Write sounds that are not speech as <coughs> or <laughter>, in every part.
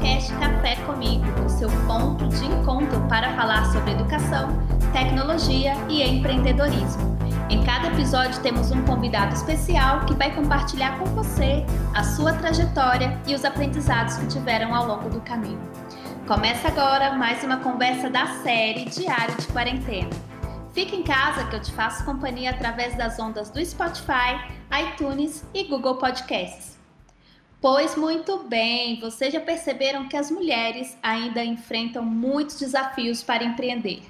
podcast Café Comigo, o seu ponto de encontro para falar sobre educação, tecnologia e empreendedorismo. Em cada episódio temos um convidado especial que vai compartilhar com você a sua trajetória e os aprendizados que tiveram ao longo do caminho. Começa agora mais uma conversa da série Diário de Quarentena. Fique em casa que eu te faço companhia através das ondas do Spotify, iTunes e Google Podcasts. Pois muito bem, vocês já perceberam que as mulheres ainda enfrentam muitos desafios para empreender,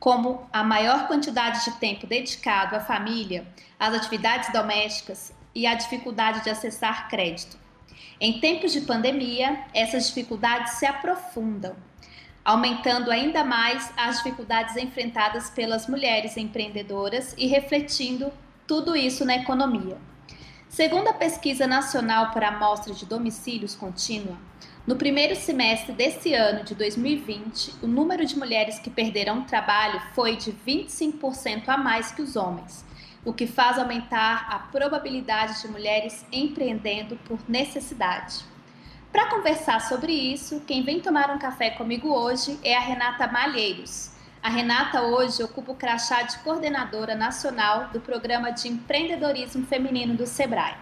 como a maior quantidade de tempo dedicado à família, às atividades domésticas e a dificuldade de acessar crédito. Em tempos de pandemia, essas dificuldades se aprofundam, aumentando ainda mais as dificuldades enfrentadas pelas mulheres empreendedoras e refletindo tudo isso na economia. Segundo a Pesquisa Nacional para Amostra de Domicílios Contínua, no primeiro semestre desse ano de 2020, o número de mulheres que perderam o trabalho foi de 25% a mais que os homens, o que faz aumentar a probabilidade de mulheres empreendendo por necessidade. Para conversar sobre isso, quem vem tomar um café comigo hoje é a Renata Malheiros, a Renata hoje ocupa o crachá de coordenadora nacional do Programa de Empreendedorismo Feminino do Sebrae.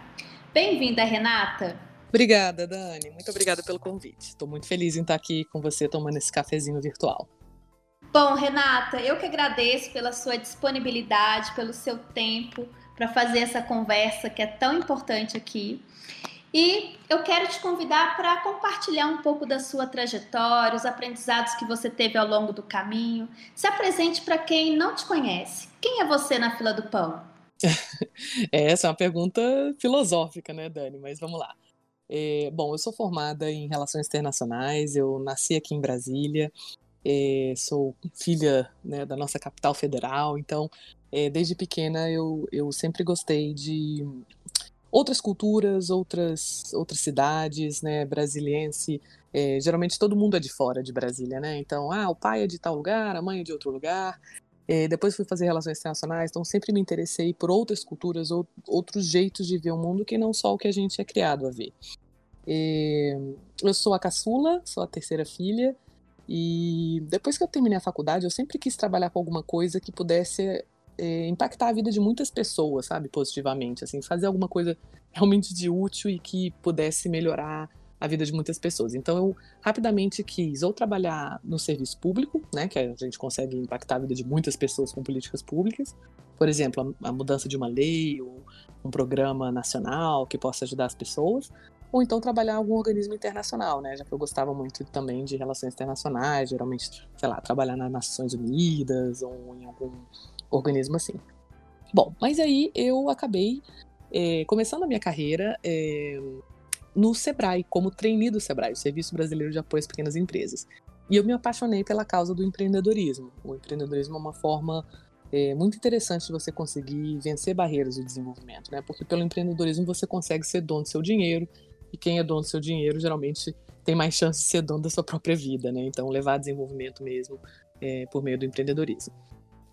Bem-vinda, Renata! Obrigada, Dani. Muito obrigada pelo convite. Estou muito feliz em estar aqui com você tomando esse cafezinho virtual. Bom, Renata, eu que agradeço pela sua disponibilidade, pelo seu tempo para fazer essa conversa que é tão importante aqui. E eu quero te convidar para compartilhar um pouco da sua trajetória, os aprendizados que você teve ao longo do caminho. Se apresente para quem não te conhece. Quem é você na fila do pão? <laughs> É, essa é uma pergunta filosófica, né, Dani? Mas vamos lá. É, bom, eu sou formada em Relações Internacionais, eu nasci aqui em Brasília, é, sou filha né, da nossa capital federal, então, é, desde pequena eu, eu sempre gostei de outras culturas, outras, outras cidades, né, brasiliense. É, geralmente todo mundo é de fora de Brasília, né? Então, ah, o pai é de tal lugar, a mãe é de outro lugar. É, depois fui fazer relações internacionais, então sempre me interessei por outras culturas, ou, outros jeitos de ver o mundo que não só o que a gente é criado a ver. É, eu sou a caçula, sou a terceira filha, e depois que eu terminei a faculdade, eu sempre quis trabalhar com alguma coisa que pudesse é, impactar a vida de muitas pessoas, sabe, positivamente, assim, fazer alguma coisa realmente de útil e que pudesse melhorar a vida de muitas pessoas. Então eu rapidamente quis ou trabalhar no serviço público, né, que a gente consegue impactar a vida de muitas pessoas com políticas públicas, por exemplo, a, a mudança de uma lei ou um programa nacional que possa ajudar as pessoas, ou então trabalhar em algum organismo internacional, né? Já que eu gostava muito também de relações internacionais, geralmente, sei lá, trabalhar nas Nações Unidas ou em algum organismo assim. Bom, mas aí eu acabei é, começando a minha carreira é, no Sebrae, como trainee do Sebrae, o Serviço Brasileiro de Apoio às Pequenas Empresas. E eu me apaixonei pela causa do empreendedorismo. O empreendedorismo é uma forma é, muito interessante de você conseguir vencer barreiras de desenvolvimento, né? Porque pelo empreendedorismo você consegue ser dono do seu dinheiro, e quem é dono do seu dinheiro geralmente tem mais chance de ser dono da sua própria vida, né? Então levar desenvolvimento mesmo é, por meio do empreendedorismo.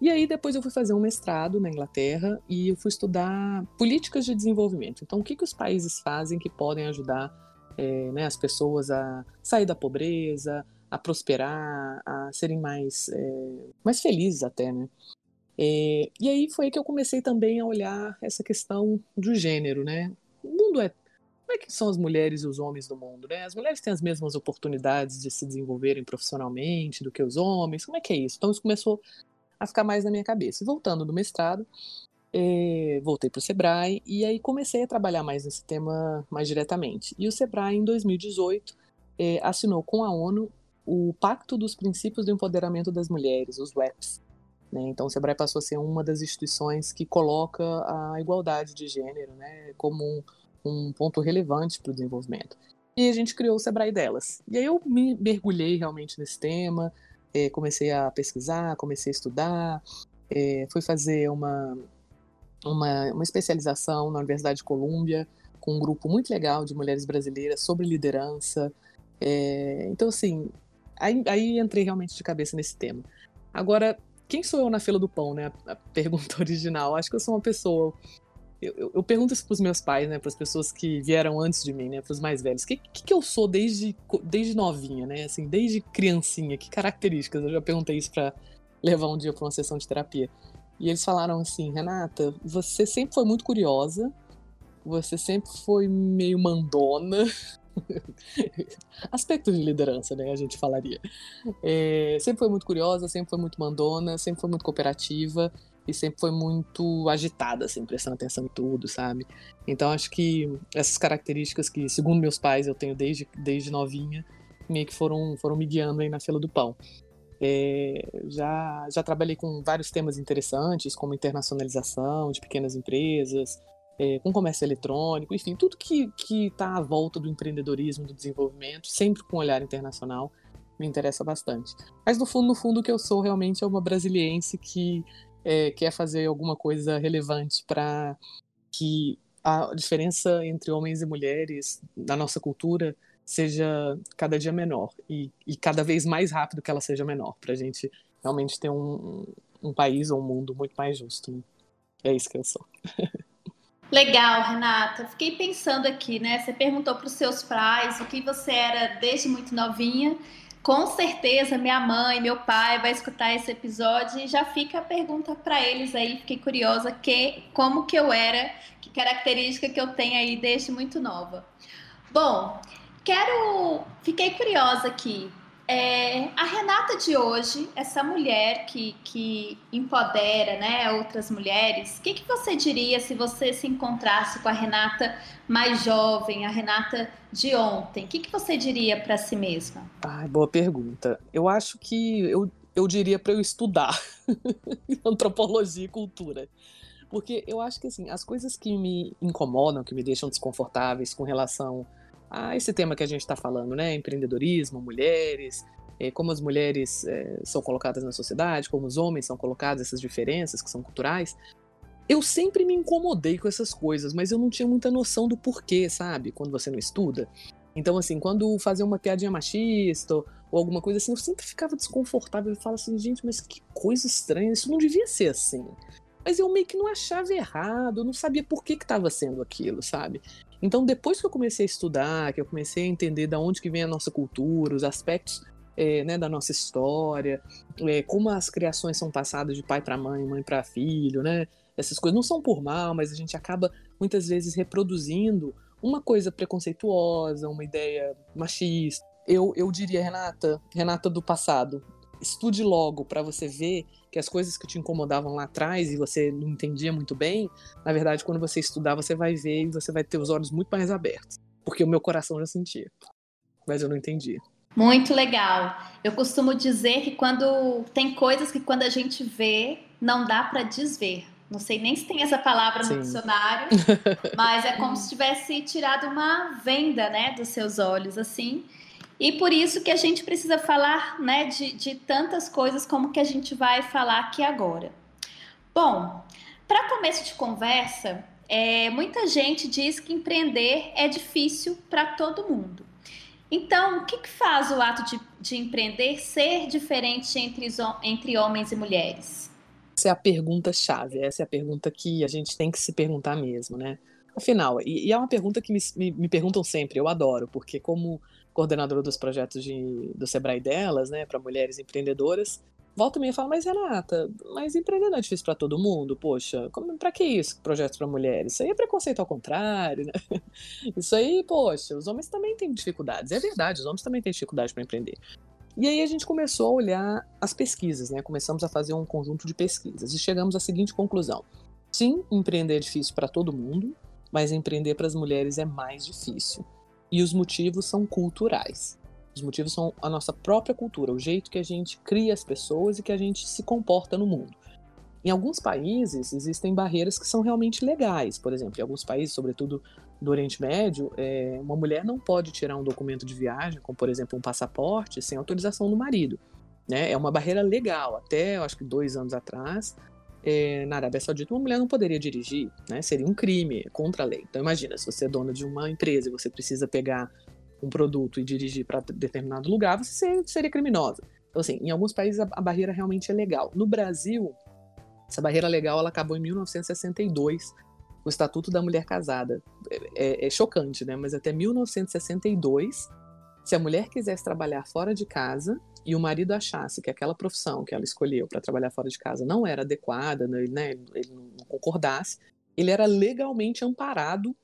E aí depois eu fui fazer um mestrado na Inglaterra e eu fui estudar políticas de desenvolvimento. Então o que, que os países fazem que podem ajudar é, né, as pessoas a sair da pobreza, a prosperar, a serem mais, é, mais felizes até, né? É, e aí foi que eu comecei também a olhar essa questão do gênero, né? O mundo é como é que são as mulheres e os homens do mundo, né? As mulheres têm as mesmas oportunidades de se desenvolverem profissionalmente do que os homens? Como é que é isso? Então isso começou a ficar mais na minha cabeça. E voltando do mestrado, é, voltei para o Sebrae e aí comecei a trabalhar mais nesse tema mais diretamente. E o Sebrae, em 2018, é, assinou com a ONU o Pacto dos Princípios do Empoderamento das Mulheres, os WEPs. Né? Então, o Sebrae passou a ser uma das instituições que coloca a igualdade de gênero né, como um, um ponto relevante para o desenvolvimento. E a gente criou o Sebrae delas. E aí eu me mergulhei realmente nesse tema, é, comecei a pesquisar, comecei a estudar, é, fui fazer uma, uma, uma especialização na Universidade de Colômbia com um grupo muito legal de mulheres brasileiras sobre liderança. É, então, assim, aí, aí entrei realmente de cabeça nesse tema. Agora, quem sou eu na fila do pão, né? A pergunta <laughs> original. Acho que eu sou uma pessoa eu, eu, eu pergunto isso pros meus pais, né? As pessoas que vieram antes de mim, né? Para os mais velhos. O que, que, que, eu sou desde, desde novinha, né? Assim, desde criancinha. Que características? Eu já perguntei isso para levar um dia para uma sessão de terapia. E eles falaram assim, Renata, você sempre foi muito curiosa, você sempre foi meio mandona. <laughs> Aspectos de liderança, né? A gente falaria. É, sempre foi muito curiosa, sempre foi muito mandona, sempre foi muito cooperativa e sempre foi muito agitada, assim, prestando atenção em tudo, sabe? Então acho que essas características que, segundo meus pais, eu tenho desde, desde novinha, meio que foram, foram me guiando aí na fila do pão. É, já, já trabalhei com vários temas interessantes, como internacionalização de pequenas empresas, é, com comércio eletrônico, enfim, tudo que está à volta do empreendedorismo, do desenvolvimento, sempre com um olhar internacional, me interessa bastante. Mas no fundo, no fundo, o que eu sou realmente é uma brasiliense que é, quer fazer alguma coisa relevante para que a diferença entre homens e mulheres na nossa cultura seja cada dia menor e, e cada vez mais rápido que ela seja menor, para a gente realmente ter um, um país ou um mundo muito mais justo. Né? É isso que eu sou. Legal, Renata. Fiquei pensando aqui, né? Você perguntou para os seus pais o que você era desde muito novinha com certeza minha mãe, meu pai vai escutar esse episódio e já fica a pergunta para eles aí, fiquei curiosa que como que eu era, que característica que eu tenho aí desde muito nova. Bom, quero, fiquei curiosa aqui. É, a Renata de hoje, essa mulher que, que empodera né, outras mulheres, o que, que você diria se você se encontrasse com a Renata mais jovem, a Renata de ontem? O que, que você diria para si mesma? Ai, boa pergunta. Eu acho que eu, eu diria para eu estudar <laughs> antropologia e cultura. Porque eu acho que assim, as coisas que me incomodam, que me deixam desconfortáveis com relação a esse tema que a gente está falando, né? Empreendedorismo, mulheres, é, como as mulheres é, são colocadas na sociedade, como os homens são colocados, essas diferenças que são culturais. Eu sempre me incomodei com essas coisas, mas eu não tinha muita noção do porquê, sabe? Quando você não estuda. Então, assim, quando fazia uma piadinha machista ou alguma coisa assim, eu sempre ficava desconfortável e falava assim, gente, mas que coisa estranha, isso não devia ser assim. Mas eu meio que não achava errado, eu não sabia por que estava sendo aquilo, sabe? Então, depois que eu comecei a estudar, que eu comecei a entender de onde que vem a nossa cultura, os aspectos é, né, da nossa história, é, como as criações são passadas de pai para mãe, mãe para filho, né? Essas coisas não são por mal, mas a gente acaba muitas vezes reproduzindo uma coisa preconceituosa, uma ideia machista. Eu, eu diria, Renata, Renata do passado, estude logo para você ver que as coisas que te incomodavam lá atrás e você não entendia muito bem, na verdade, quando você estudar, você vai ver e você vai ter os olhos muito mais abertos. Porque o meu coração já sentia. Mas eu não entendia. Muito legal. Eu costumo dizer que quando tem coisas que quando a gente vê, não dá para desver. Não sei nem se tem essa palavra Sim. no dicionário, <laughs> mas é como se tivesse tirado uma venda, né, dos seus olhos, assim. E por isso que a gente precisa falar né, de, de tantas coisas como que a gente vai falar aqui agora. Bom, para começo de conversa, é, muita gente diz que empreender é difícil para todo mundo. Então, o que, que faz o ato de, de, empreender ser diferente entre, entre homens e mulheres? Essa é a pergunta-chave, essa é a pergunta que a gente tem que se perguntar mesmo, né? Afinal, e, e é uma pergunta que me, me, me perguntam sempre, eu adoro, porque como coordenadora dos projetos de, do Sebrae delas, né, para mulheres empreendedoras, volta e fala, mas Renata, mas empreender não é difícil para todo mundo, poxa, para que isso, projetos para mulheres? Isso aí é preconceito ao contrário, né? <laughs> Isso aí, poxa, os homens também têm dificuldades, é verdade, os homens também têm dificuldade para empreender. E aí a gente começou a olhar as pesquisas, né? Começamos a fazer um conjunto de pesquisas e chegamos à seguinte conclusão: sim, empreender é difícil para todo mundo, mas empreender para as mulheres é mais difícil. E os motivos são culturais. Os motivos são a nossa própria cultura, o jeito que a gente cria as pessoas e que a gente se comporta no mundo. Em alguns países existem barreiras que são realmente legais. Por exemplo, em alguns países, sobretudo do Oriente Médio, é, uma mulher não pode tirar um documento de viagem, como por exemplo um passaporte, sem autorização do marido. Né? É uma barreira legal. Até, acho que dois anos atrás, é, na Arábia Saudita, uma mulher não poderia dirigir, né? Seria um crime, contra a lei. Então imagina, se você é dona de uma empresa e você precisa pegar um produto e dirigir para determinado lugar, você seria criminosa. Então assim, em alguns países a, a barreira realmente é legal. No Brasil, essa barreira legal ela acabou em 1962, o Estatuto da Mulher Casada. É, é, é chocante, né? Mas até 1962, se a mulher quisesse trabalhar fora de casa e o marido achasse que aquela profissão que ela escolheu para trabalhar fora de casa não era adequada, né, né, ele não concordasse, ele era legalmente amparado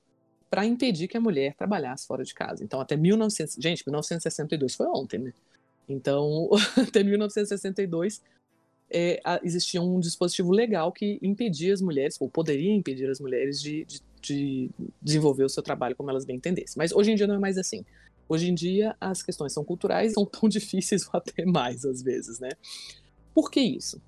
para impedir que a mulher trabalhasse fora de casa. Então, até 1900, gente, 1962 foi ontem, né? Então, <laughs> até 1962 é, existia um dispositivo legal que impedia as mulheres, ou poderia impedir as mulheres de, de, de desenvolver o seu trabalho como elas bem entendessem. Mas hoje em dia não é mais assim. Hoje em dia as questões são culturais <laughs> são tão difíceis ou <laughs> até mais às vezes, né? Por que isso?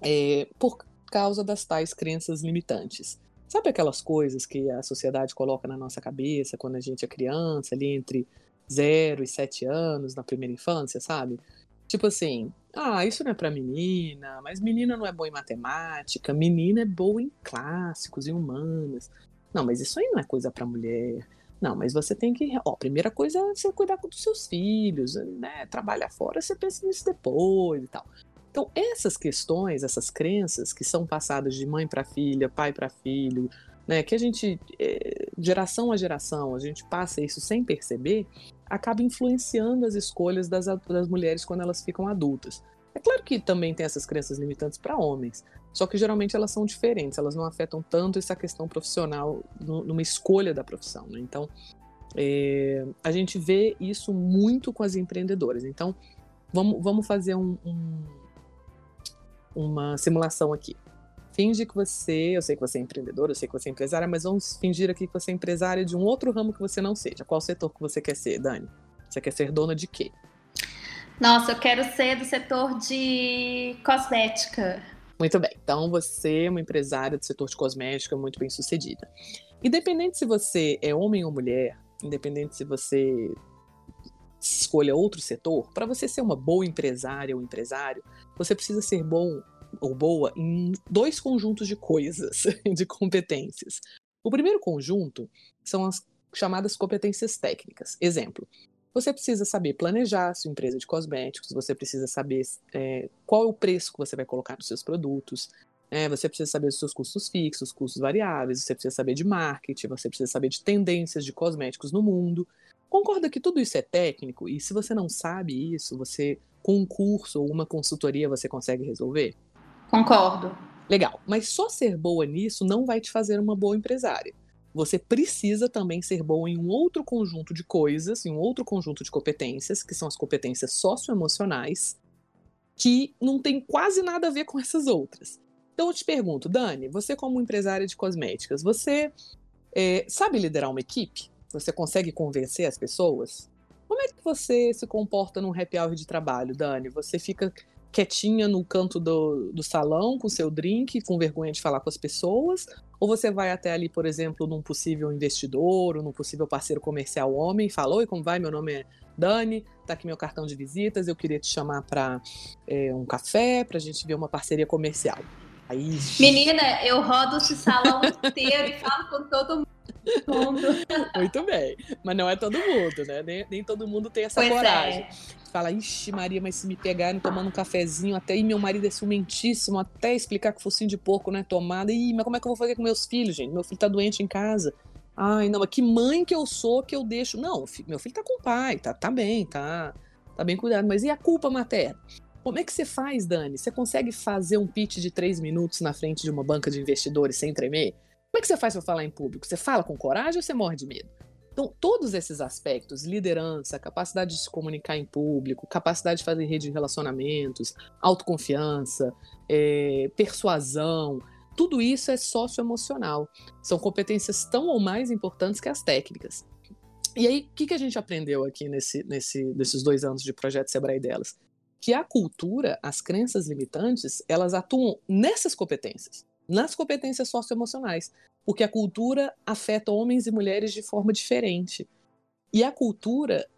É, por causa das tais crenças limitantes. Sabe aquelas coisas que a sociedade coloca na nossa cabeça quando a gente é criança, ali entre 0 e 7 anos, na primeira infância, sabe? Tipo assim, ah, isso não é para menina, mas menina não é boa em matemática, menina é boa em clássicos e humanas. Não, mas isso aí não é coisa para mulher. Não, mas você tem que. Ó, primeira coisa é você cuidar dos seus filhos, né? Trabalhar fora, você pensa nisso depois e tal. Então, essas questões, essas crenças que são passadas de mãe para filha, pai para filho, né, que a gente, é, geração a geração, a gente passa isso sem perceber, acaba influenciando as escolhas das, das mulheres quando elas ficam adultas. É claro que também tem essas crenças limitantes para homens, só que geralmente elas são diferentes, elas não afetam tanto essa questão profissional numa escolha da profissão. Né? Então, é, a gente vê isso muito com as empreendedoras. Então, vamos, vamos fazer um, um, uma simulação aqui. Finge que você, eu sei que você é empreendedora, eu sei que você é empresária, mas vamos fingir aqui que você é empresária de um outro ramo que você não seja. Qual setor que você quer ser, Dani? Você quer ser dona de quê? Nossa, eu quero ser do setor de cosmética. Muito bem. Então você é uma empresária do setor de cosmética muito bem sucedida. Independente se você é homem ou mulher, independente se você escolha outro setor, para você ser uma boa empresária ou empresário, você precisa ser bom ou boa em dois conjuntos de coisas, <laughs> de competências. O primeiro conjunto são as chamadas competências técnicas. Exemplo, você precisa saber planejar a sua empresa de cosméticos, você precisa saber é, qual é o preço que você vai colocar nos seus produtos, é, você precisa saber dos seus custos fixos, custos variáveis, você precisa saber de marketing, você precisa saber de tendências de cosméticos no mundo. Concorda que tudo isso é técnico e se você não sabe isso, você com um curso ou uma consultoria você consegue resolver? Concordo. Legal, mas só ser boa nisso não vai te fazer uma boa empresária você precisa também ser bom em um outro conjunto de coisas, em um outro conjunto de competências, que são as competências socioemocionais, que não tem quase nada a ver com essas outras. Então eu te pergunto, Dani, você como empresária de cosméticas, você é, sabe liderar uma equipe? Você consegue convencer as pessoas? Como é que você se comporta num happy hour de trabalho, Dani? Você fica quietinha no canto do, do salão com seu drink, com vergonha de falar com as pessoas? Ou você vai até ali, por exemplo, num possível investidor, ou num possível parceiro comercial homem, e fala: Oi, como vai? Meu nome é Dani, tá aqui meu cartão de visitas, eu queria te chamar para é, um café, para a gente ver uma parceria comercial. Aí... Menina, eu rodo esse salão inteiro e falo com todo mundo. Muito bem. Mas não é todo mundo, né? Nem, nem todo mundo tem essa pois é. coragem. É fala, ixi, Maria, mas se me pegarem tomando um cafezinho, até aí meu marido é ciumentíssimo, até explicar que focinho de porco não é tomada. Ih, mas como é que eu vou fazer com meus filhos, gente? Meu filho tá doente em casa. Ai, não, mas que mãe que eu sou que eu deixo. Não, meu filho tá com o pai, tá, tá bem, tá, tá bem cuidado. Mas e a culpa materna? Como é que você faz, Dani? Você consegue fazer um pitch de três minutos na frente de uma banca de investidores sem tremer? Como é que você faz para falar em público? Você fala com coragem ou você morre de medo? Então, todos esses aspectos, liderança, capacidade de se comunicar em público, capacidade de fazer rede de relacionamentos, autoconfiança, é, persuasão, tudo isso é socioemocional. São competências tão ou mais importantes que as técnicas. E aí, o que, que a gente aprendeu aqui nesse, nesse, nesses dois anos de projeto Sebrae delas? Que a cultura, as crenças limitantes, elas atuam nessas competências nas competências socioemocionais, porque a cultura afeta homens e mulheres de forma diferente. E a cultura,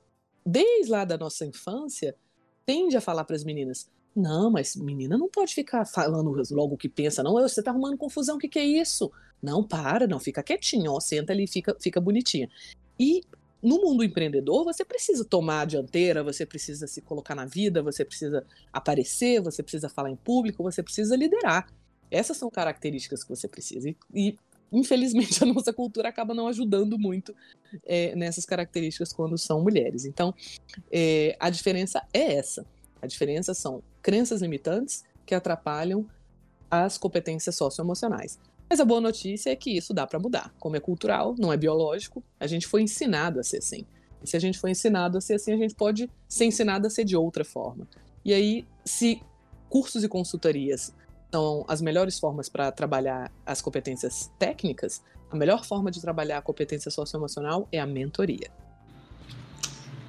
desde lá da nossa infância, tende a falar para as meninas: não, mas menina não pode ficar falando logo o que pensa, não. Você está arrumando confusão, o que, que é isso? Não, para, não, fica quietinho, ó, senta ali, fica, fica bonitinha. E no mundo empreendedor, você precisa tomar a dianteira, você precisa se colocar na vida, você precisa aparecer, você precisa falar em público, você precisa liderar. Essas são características que você precisa. E, e infelizmente, <laughs> a nossa cultura acaba não ajudando muito é, nessas características quando são mulheres. Então, é, a diferença é essa. A diferença são crenças limitantes que atrapalham as competências socioemocionais. Mas a boa notícia é que isso dá para mudar. Como é cultural, não é biológico, a gente foi ensinado a ser assim. E se a gente foi ensinado a ser assim, a gente pode ser ensinado a ser de outra forma. E aí, se cursos e consultorias são as melhores formas para trabalhar as competências técnicas, a melhor forma de trabalhar a competência socioemocional é a mentoria.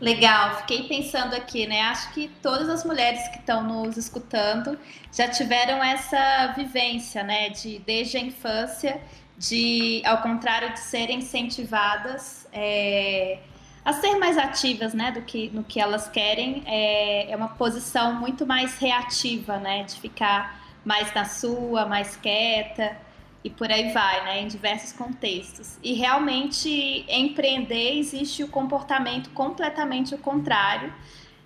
Legal, fiquei pensando aqui, né? Acho que todas as mulheres que estão nos escutando já tiveram essa vivência, né? De desde a infância, de ao contrário de serem incentivadas é, a ser mais ativas, né? Do que no que elas querem, é, é uma posição muito mais reativa, né? De ficar mais na sua, mais quieta e por aí vai, né, em diversos contextos. E realmente empreender existe o comportamento completamente o contrário.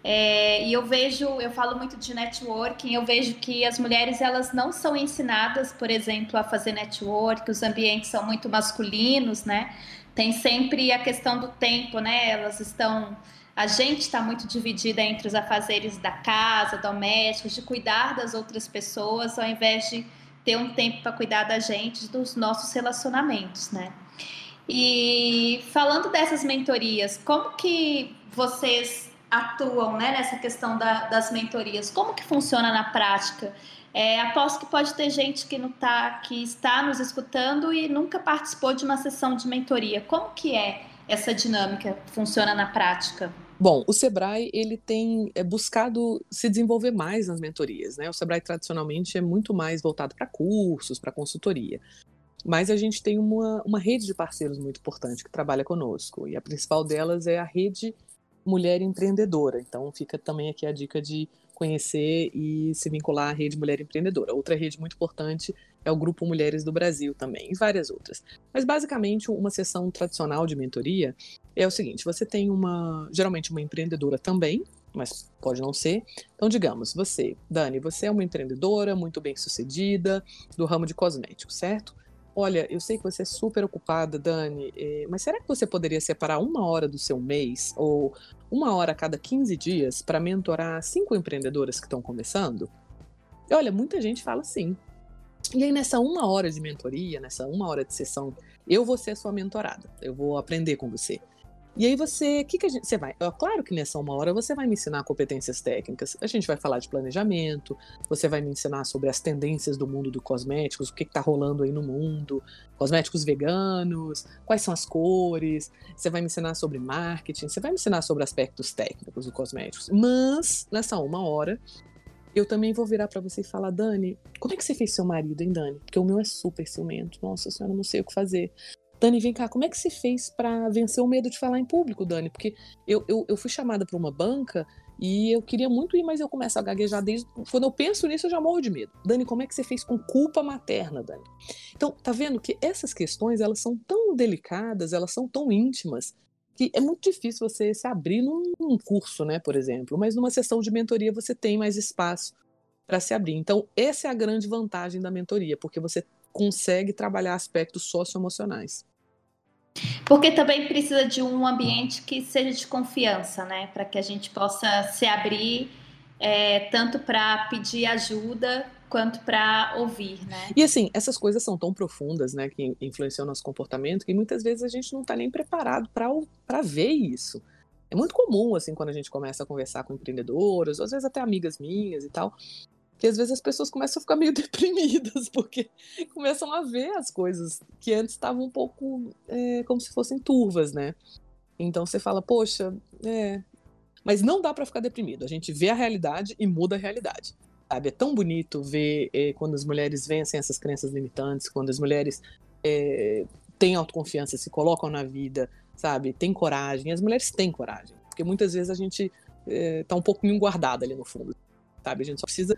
É, e eu vejo, eu falo muito de networking, eu vejo que as mulheres elas não são ensinadas, por exemplo, a fazer network, os ambientes são muito masculinos, né? Tem sempre a questão do tempo, né? Elas estão a gente está muito dividida entre os afazeres da casa, domésticos, de cuidar das outras pessoas, ao invés de ter um tempo para cuidar da gente, dos nossos relacionamentos, né? E falando dessas mentorias, como que vocês atuam né, nessa questão da, das mentorias? Como que funciona na prática? É, aposto que pode ter gente que não tá, que está nos escutando e nunca participou de uma sessão de mentoria. Como que é essa dinâmica? Funciona na prática? Bom, o Sebrae ele tem é, buscado se desenvolver mais nas mentorias, né? O Sebrae tradicionalmente é muito mais voltado para cursos, para consultoria. Mas a gente tem uma, uma rede de parceiros muito importante que trabalha conosco. E a principal delas é a rede Mulher Empreendedora. Então fica também aqui a dica de conhecer e se vincular à rede Mulher Empreendedora. Outra rede muito importante é o Grupo Mulheres do Brasil também, e várias outras. Mas basicamente, uma sessão tradicional de mentoria é o seguinte: você tem uma, geralmente uma empreendedora também, mas pode não ser. Então, digamos, você, Dani, você é uma empreendedora muito bem sucedida do ramo de cosméticos, certo? Olha, eu sei que você é super ocupada, Dani, eh, mas será que você poderia separar uma hora do seu mês ou uma hora a cada 15 dias para mentorar cinco empreendedoras que estão começando? Olha, muita gente fala sim. E aí, nessa uma hora de mentoria, nessa uma hora de sessão, eu vou ser a sua mentorada. Eu vou aprender com você. E aí você, que, que a gente, você vai? Claro que nessa uma hora você vai me ensinar competências técnicas. A gente vai falar de planejamento, você vai me ensinar sobre as tendências do mundo do cosméticos, o que está rolando aí no mundo, cosméticos veganos, quais são as cores. Você vai me ensinar sobre marketing, você vai me ensinar sobre aspectos técnicos do cosméticos. Mas nessa uma hora eu também vou virar para você e falar, Dani, como é que você fez seu marido, hein, Dani? Porque o meu é super ciumento. Nossa senhora, não sei o que fazer. Dani, vem cá, como é que você fez para vencer o medo de falar em público, Dani? Porque eu, eu, eu fui chamada para uma banca e eu queria muito ir, mas eu começo a gaguejar desde. Quando eu penso nisso, eu já morro de medo. Dani, como é que você fez com culpa materna, Dani? Então, tá vendo que essas questões, elas são tão delicadas, elas são tão íntimas, que é muito difícil você se abrir num curso, né, por exemplo. Mas numa sessão de mentoria você tem mais espaço para se abrir. Então, essa é a grande vantagem da mentoria, porque você consegue trabalhar aspectos socioemocionais. Porque também precisa de um ambiente que seja de confiança, né? Para que a gente possa se abrir é, tanto para pedir ajuda quanto para ouvir, né? E assim, essas coisas são tão profundas, né, que influenciam o nosso comportamento, que muitas vezes a gente não está nem preparado para ver isso. É muito comum, assim, quando a gente começa a conversar com empreendedoras, às vezes até amigas minhas e tal, que às vezes as pessoas começam a ficar meio <laughs> deprimidas, porque começam a ver as coisas que antes estavam um pouco é, como se fossem turvas, né? Então você fala, poxa, é. Mas não dá para ficar deprimido. A gente vê a realidade e muda a realidade. Sabe? É tão bonito ver é, quando as mulheres vencem essas crenças limitantes, quando as mulheres é, têm autoconfiança, se colocam na vida, sabe? Tem coragem. As mulheres têm coragem. Porque muitas vezes a gente é, tá um pouquinho guardada ali no fundo, sabe? A gente só precisa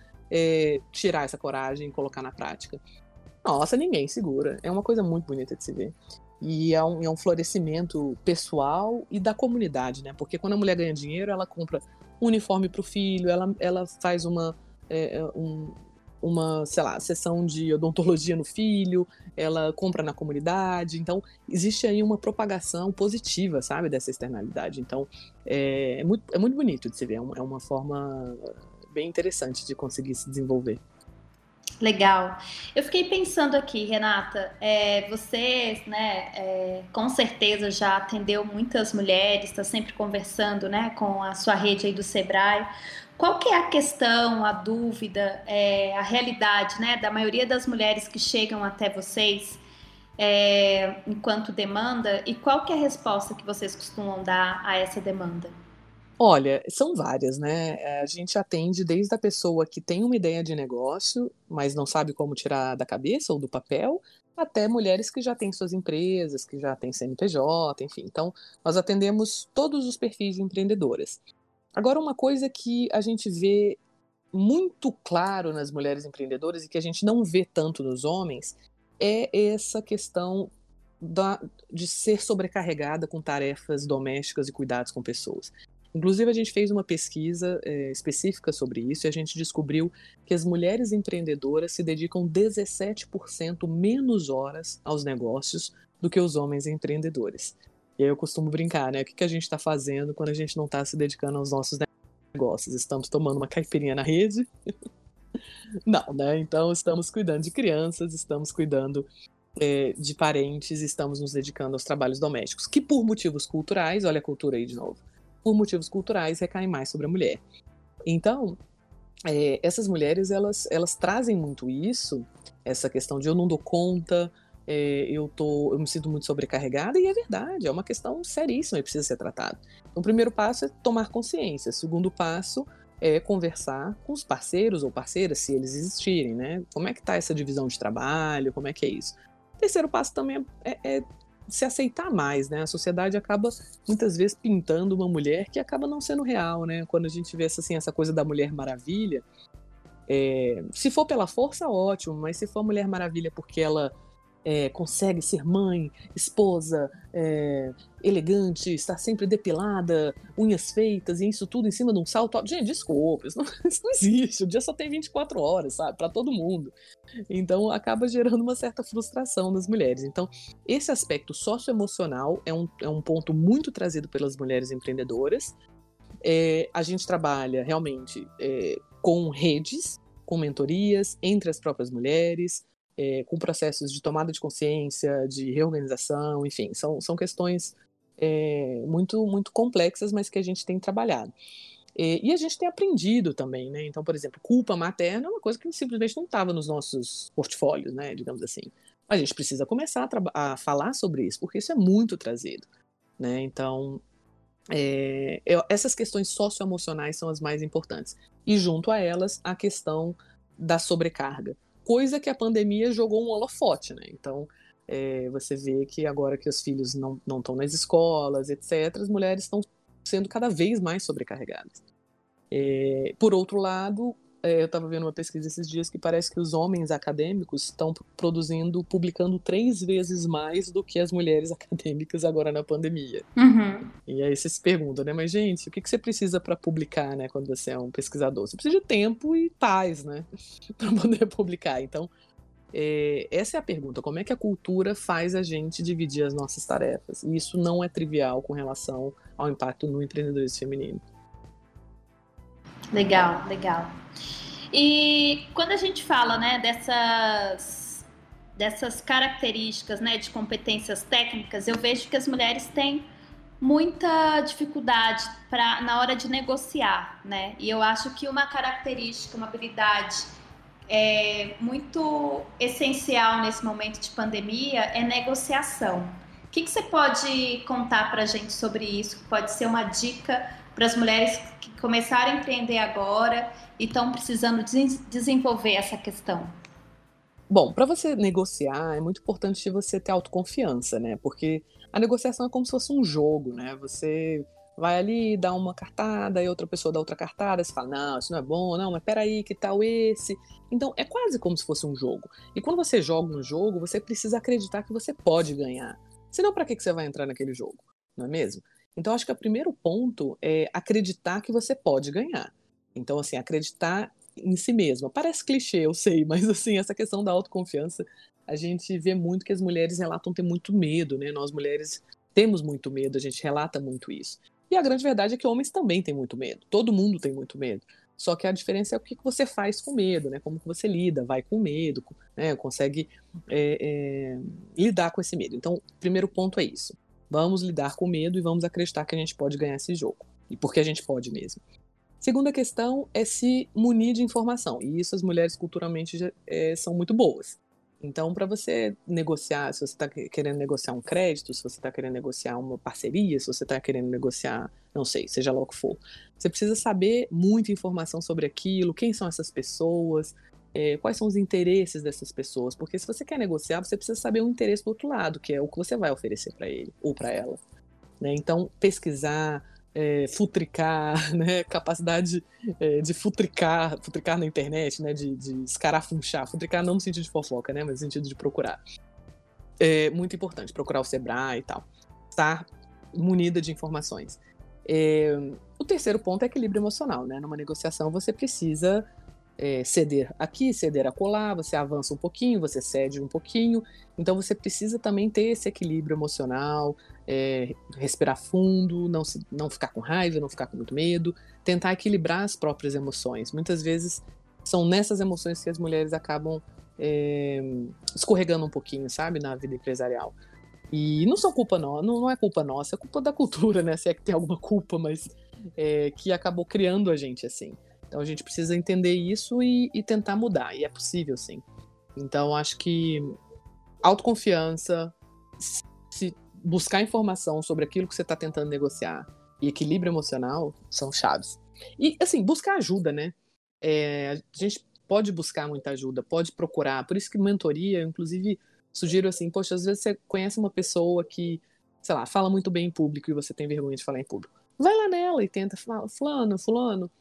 tirar essa coragem e colocar na prática. Nossa, ninguém segura. É uma coisa muito bonita de se ver. E é um, é um florescimento pessoal e da comunidade, né? Porque quando a mulher ganha dinheiro, ela compra uniforme para o filho, ela, ela faz uma, é, é, um, uma, sei lá, sessão de odontologia no filho, ela compra na comunidade. Então, existe aí uma propagação positiva, sabe, dessa externalidade. Então, é, é muito, é muito bonito de se ver, é uma, é forma bem interessante de conseguir se desenvolver. Legal. Eu fiquei pensando aqui, Renata, é, você, né, é, com certeza já atendeu muitas mulheres, está sempre conversando, né, com a sua rede aí do Sebrae. Qual que é a questão, a dúvida, é, a realidade, né, da maioria das mulheres que chegam até vocês é, enquanto demanda e qual que é a resposta que vocês costumam dar a essa demanda? Olha, são várias, né? Eh, a gente atende desde a pessoa que tem uma ideia de negócio, mas não sabe como tirar da cabeça ou do papel, até mulheres que já têm suas empresas, que já têm CNPJ, enfim. Então, nós atendemos todos os perfis de empreendedoras. Agora, uma coisa que a gente vê muito claro nas mulheres empreendedoras e que a gente não vê tanto nos homens é essa questão da, de ser sobrecarregada com tarefas domésticas e cuidados com pessoas. Inclusive, a gente fez uma pesquisa é, específica sobre isso e a gente descobriu que as mulheres empreendedoras se dedicam 17% menos horas aos negócios do que os homens empreendedores. E aí eu costumo brincar, né? O que, que a gente está fazendo quando a gente não está se dedicando aos nossos negócios? Estamos tomando uma caipirinha na rede? <laughs> não, né? Então estamos cuidando de crianças, estamos cuidando é, de parentes, estamos nos dedicando aos trabalhos domésticos, que por motivos culturais, olha a cultura aí de novo, por motivos culturais recaem mais sobre a mulher. Então, é, essas mulheres elas, elas trazem muito isso, essa questão de eu não dou conta, é, eu, tô, eu me sinto muito sobrecarregada, e é verdade, é uma questão seríssima e precisa ser tratada. Então, o primeiro passo é tomar consciência, o segundo passo é conversar com os parceiros ou parceiras, se eles existirem, né? Como é que está essa divisão de trabalho, como é que é isso? O terceiro passo também é, é, é se aceitar mais, né? A sociedade acaba muitas vezes pintando uma mulher que acaba não sendo real, né? Quando a gente vê assim, essa coisa da Mulher Maravilha, é, se for pela força, ótimo, mas se for a Mulher Maravilha porque ela é, consegue ser mãe, esposa, é, elegante, estar sempre depilada, unhas feitas, e isso tudo em cima de um salto. Gente, desculpa, isso não, <laughs> isso não existe. O dia só tem 24 horas, sabe? Para todo mundo. Então acaba gerando uma certa frustração nas mulheres. Então, esse aspecto socioemocional é um, é um ponto muito trazido pelas mulheres empreendedoras. É, a gente trabalha realmente é, com redes, com mentorias entre as próprias mulheres é, com processos de tomada de consciência, de reorganização, enfim, são, são questões é, muito, muito complexas, mas que a gente tem trabalhado. E, a gente tem aprendido também, né? Então, por exemplo, culpa materna é uma coisa que simplesmente não estava nos nossos portfólios, né? Digamos assim. A gente precisa começar a, a falar sobre isso, porque isso é muito trazido, né? Então, é, essas questões socioemocionais são as mais importantes. E junto a elas, a questão da sobrecarga coisa que a pandemia jogou um holofote, né? Então, é, você vê que agora que os filhos não estão nas escolas, etc., as mulheres estão sendo cada vez mais sobrecarregadas. É, por outro lado, eu estava vendo uma pesquisa esses dias que parece que os homens acadêmicos estão produzindo, publicando três vezes mais do que as mulheres <laughs> acadêmicas agora na pandemia. Uhum. E aí você se pergunta, né? Mas, gente, o que, que você precisa para publicar, né? Quando você é um pesquisador? Você precisa de tempo e paz, né? <laughs> para poder publicar. Então, é, essa é a pergunta: como é que a cultura faz a gente dividir as nossas tarefas? E isso não é trivial com relação ao impacto no empreendedorismo feminino. Legal, legal. E quando a gente fala, né, dessas, dessas características, né, de competências técnicas, eu vejo que as mulheres têm muita dificuldade para na hora de negociar, né? E eu acho que uma característica, uma habilidade é, muito essencial nesse momento de pandemia é negociação. O que, que você pode contar para a gente sobre isso? Pode ser uma dica para as mulheres começaram a empreender agora e estão precisando desenvolver essa questão? Bom, para você negociar, é muito importante você ter autoconfiança, né? Porque a negociação é como se fosse um jogo, né? Você vai ali, dá uma cartada, e outra pessoa dá outra cartada, você fala, não, isso não é bom, não, mas peraí, que tal esse? Então, é quase como se fosse um jogo. E quando você joga um jogo, você precisa acreditar que você pode ganhar. Senão, para que você vai entrar naquele jogo? Não é mesmo? Então, acho que o primeiro ponto é acreditar que você pode ganhar. Então, assim, acreditar em si mesma. Parece clichê, eu sei, <laughs> mas assim, essa questão da autoconfiança, a gente vê muito que as mulheres relatam ter muito medo, né? Nós mulheres temos muito medo, a gente relata muito isso. E a grande verdade é que homens também têm muito medo. Todo mundo tem muito medo. Só que a diferença é o que você faz com medo, né? Como que você lida, vai com medo, né? consegue é, é, lidar com esse medo. Então, o primeiro ponto é isso. Vamos lidar com medo e vamos acreditar que a gente pode ganhar esse jogo. E porque a gente pode mesmo. Segunda questão é se munir de informação. E isso as mulheres culturalmente já, é, são muito boas. Então, para você negociar, se você está querendo negociar um crédito, se você está querendo negociar uma parceria, se você está querendo negociar, não sei, seja lá o que for, você precisa saber muita informação sobre aquilo, quem são essas pessoas, é, quais são os interesses dessas pessoas, porque se você quer negociar, você precisa saber o interesse do outro lado, que é o que você vai oferecer para ele ou para ela. Né? Então, pesquisar, é, futricar, <laughs> né? capacidade é, de futricar, futricar na internet, né? de, de escarafunchar, futricar não no sentido de fofoca, né? mas no sentido de procurar. É muito importante, procurar o Sebrae e tal. Estar munida de informações. É, o terceiro ponto é equilíbrio emocional, né? Numa negociação você precisa é, ceder aqui, ceder acolá, você avança um pouquinho, você cede um pouquinho. Então você precisa também ter esse equilíbrio emocional, é, respirar fundo, não, se, não ficar com raiva, não ficar com muito medo, tentar equilibrar as próprias emoções. Muitas vezes são nessas emoções que as mulheres acabam é, escorregando um pouquinho, sabe, na vida empresarial. E não são culpa não, não é culpa nossa, é culpa da cultura, né? Se é que tem alguma culpa, mas é, que acabou criando a gente assim. Então a gente precisa entender isso e, e tentar mudar, e é possível sim. Então acho que autoconfiança, se buscar informação sobre aquilo que você está tentando negociar e equilíbrio emocional são chaves. E assim, buscar ajuda, né? É, a gente pode buscar muita ajuda, pode procurar. Por isso que mentoria, inclusive, sugiro assim, poxa, às vezes você conhece uma pessoa que, sei lá, fala muito bem em público e você tem vergonha de falar em público. Vai lá nela e tenta falar, fulano, fulano,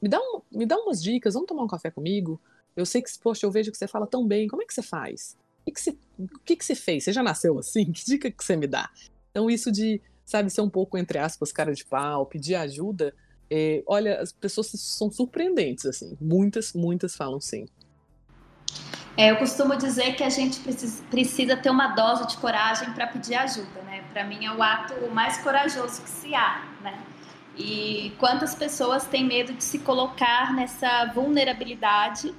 me dá, um, me dá umas dicas, vamos tomar um café comigo? Eu sei que, poxa, eu vejo que você fala tão bem, como é que você faz? O que, você, o que, que você fez? Você já nasceu assim? <laughs> Que dica que você me dá? Então, isso de, sabe, ser um pouco, entre aspas, cara de pau, pedir ajuda, é, olha, as pessoas são surpreendentes, assim. Muitas, muitas falam sim. É, eu costumo dizer que a gente precisa, precisa ter uma dose de coragem para pedir ajuda, né? Para mim é o ato mais corajoso que se há, né? E quantas pessoas têm medo de se colocar nessa vulnerabilidade,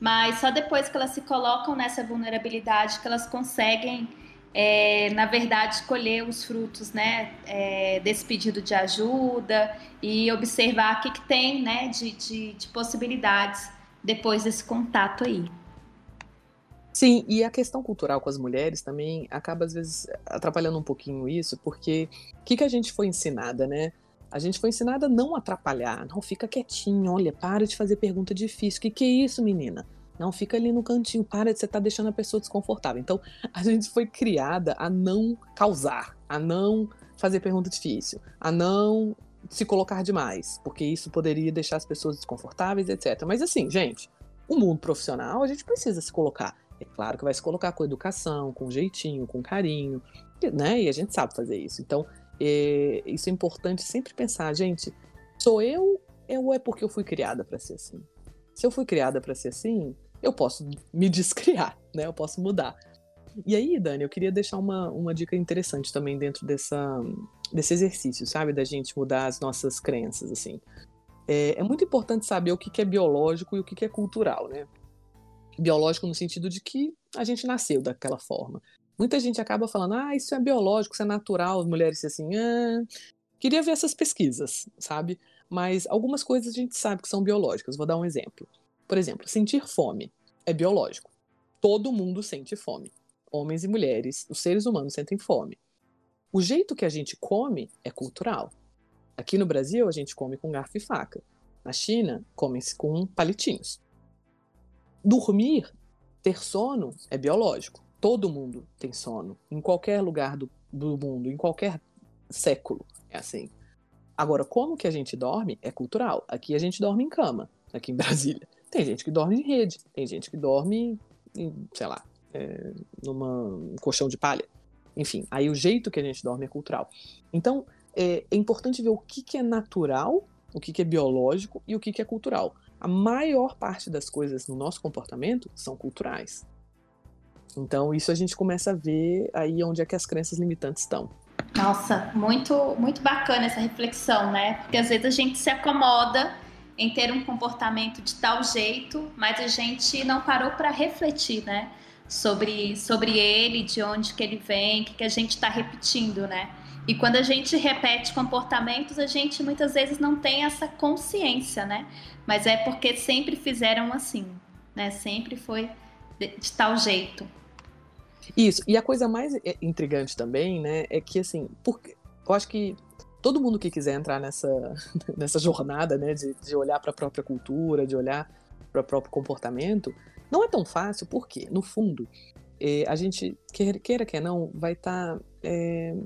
mas só depois que elas se colocam nessa vulnerabilidade que elas conseguem, é, na verdade, colher os frutos né, é, desse pedido de ajuda e observar o que, que tem né, de, de, de possibilidades depois desse contato aí. Sim, e a questão cultural com as mulheres também acaba, às vezes, atrapalhando um pouquinho isso, porque o que, que a gente foi ensinada, né? A gente foi ensinada a não atrapalhar, não fica quietinho, olha, para de fazer pergunta difícil. O que, que é isso, menina? Não fica ali no cantinho, para de você estar tá deixando a pessoa desconfortável. Então, a gente foi criada a não causar, a não fazer pergunta difícil, a não se colocar demais, porque isso poderia deixar as pessoas desconfortáveis, etc. Mas assim, gente, o mundo profissional a gente precisa se colocar. É claro que vai se colocar com educação, com jeitinho, com carinho, né? E a gente sabe fazer isso. Então, é, isso é importante sempre pensar, gente, sou eu ou é porque eu fui criada para ser assim? Se eu fui criada para ser assim, eu posso me descriar, né? Eu posso mudar. E aí, Dani, eu queria deixar uma, uma dica interessante também dentro dessa, desse exercício, sabe? Da gente mudar as nossas crenças, assim. É, é muito importante saber o que, que é biológico e o que, que é cultural, né? Biológico no sentido de que a gente nasceu daquela forma. Muita gente acaba falando, ah, isso é biológico, isso é natural, as mulheres assim, ah, queria ver essas pesquisas, sabe? Mas algumas coisas a gente sabe que são biológicas. Vou dar um exemplo. Por exemplo, sentir fome é biológico. Todo mundo sente fome. Homens e mulheres, os seres humanos sentem fome. O jeito que a gente come é cultural. Aqui no Brasil, a gente come com garfo e faca. Na China, come-se com palitinhos. Dormir, ter sono, é biológico. Todo mundo tem sono. Em qualquer lugar do, do mundo, em qualquer século. É assim. Agora, como que a gente dorme é cultural. Aqui a gente dorme em cama, aqui em <laughs> Brasília. Tem gente que dorme em rede, tem gente que dorme, em, sei lá, é, numa um colchão de palha. Enfim, aí o jeito que a gente dorme é cultural. Então, é, é importante ver o que, que é natural, o que, que é biológico e o que, que é cultural. a maior parte das coisas no nosso comportamento são culturais. Então, isso a gente começa a ver aí onde é que as crenças limitantes estão. Nossa, muito, muito bacana essa reflexão, né? Porque às vezes a gente se acomoda em ter um comportamento de tal jeito, mas a gente não parou para refletir, né? Sobre, sobre ele, de onde que ele vem, o que, que a gente está repetindo, né? E quando a gente repete comportamentos, a gente muitas vezes não tem essa consciência, né? Mas é porque sempre fizeram assim, né? Sempre foi de, de tal jeito. Isso. E a coisa mais é, intrigante também, né, é que assim, porque eu acho que todo mundo que quiser entrar nessa, <laughs> nessa jornada, né, de, de olhar para a própria cultura, de olhar para o próprio comportamento, não é tão fácil, porque, no fundo, é, a gente, queira, queira que não, vai estar tá, é,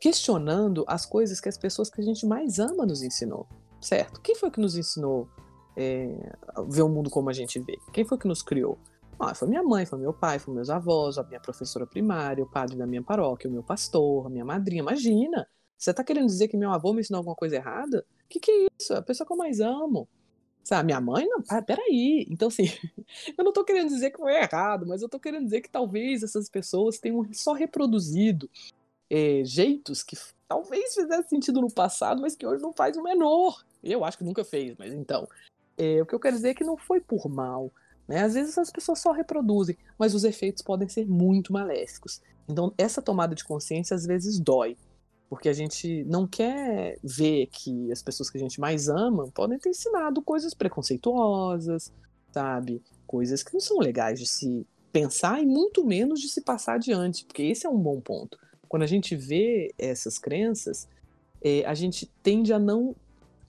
questionando as coisas que as pessoas que a gente mais ama nos ensinou, certo? Quem foi que nos ensinou a ver o mundo como a gente vê? Quem foi que nos criou? Ah, foi minha mãe, foi meu pai, foi meus avós, a minha professora primária, o padre da minha paróquia, o meu pastor, a minha madrinha. Imagina! Você tá querendo dizer que meu avô me ensinou alguma coisa errada? O que, que é isso? É a pessoa que eu mais amo. Sabe, minha mãe, não, peraí. Então, assim, <laughs> eu não tô querendo dizer que foi errado, mas eu tô querendo dizer que talvez essas pessoas tenham só reproduzido é, jeitos que talvez fizesse sentido no passado, mas que hoje não faz o menor. Eu acho que nunca fez, mas então. É, o que eu quero dizer é que não foi por mal, né? Às vezes as pessoas só reproduzem, mas os efeitos podem ser muito maléficos. Então, essa tomada de consciência às vezes dói, porque a gente não quer ver que as pessoas que a gente mais ama podem ter ensinado coisas preconceituosas, sabe? Coisas que não são legais de se pensar e muito menos de se passar adiante, porque esse é um bom ponto. Quando a gente vê essas crenças, é, a gente tende a não.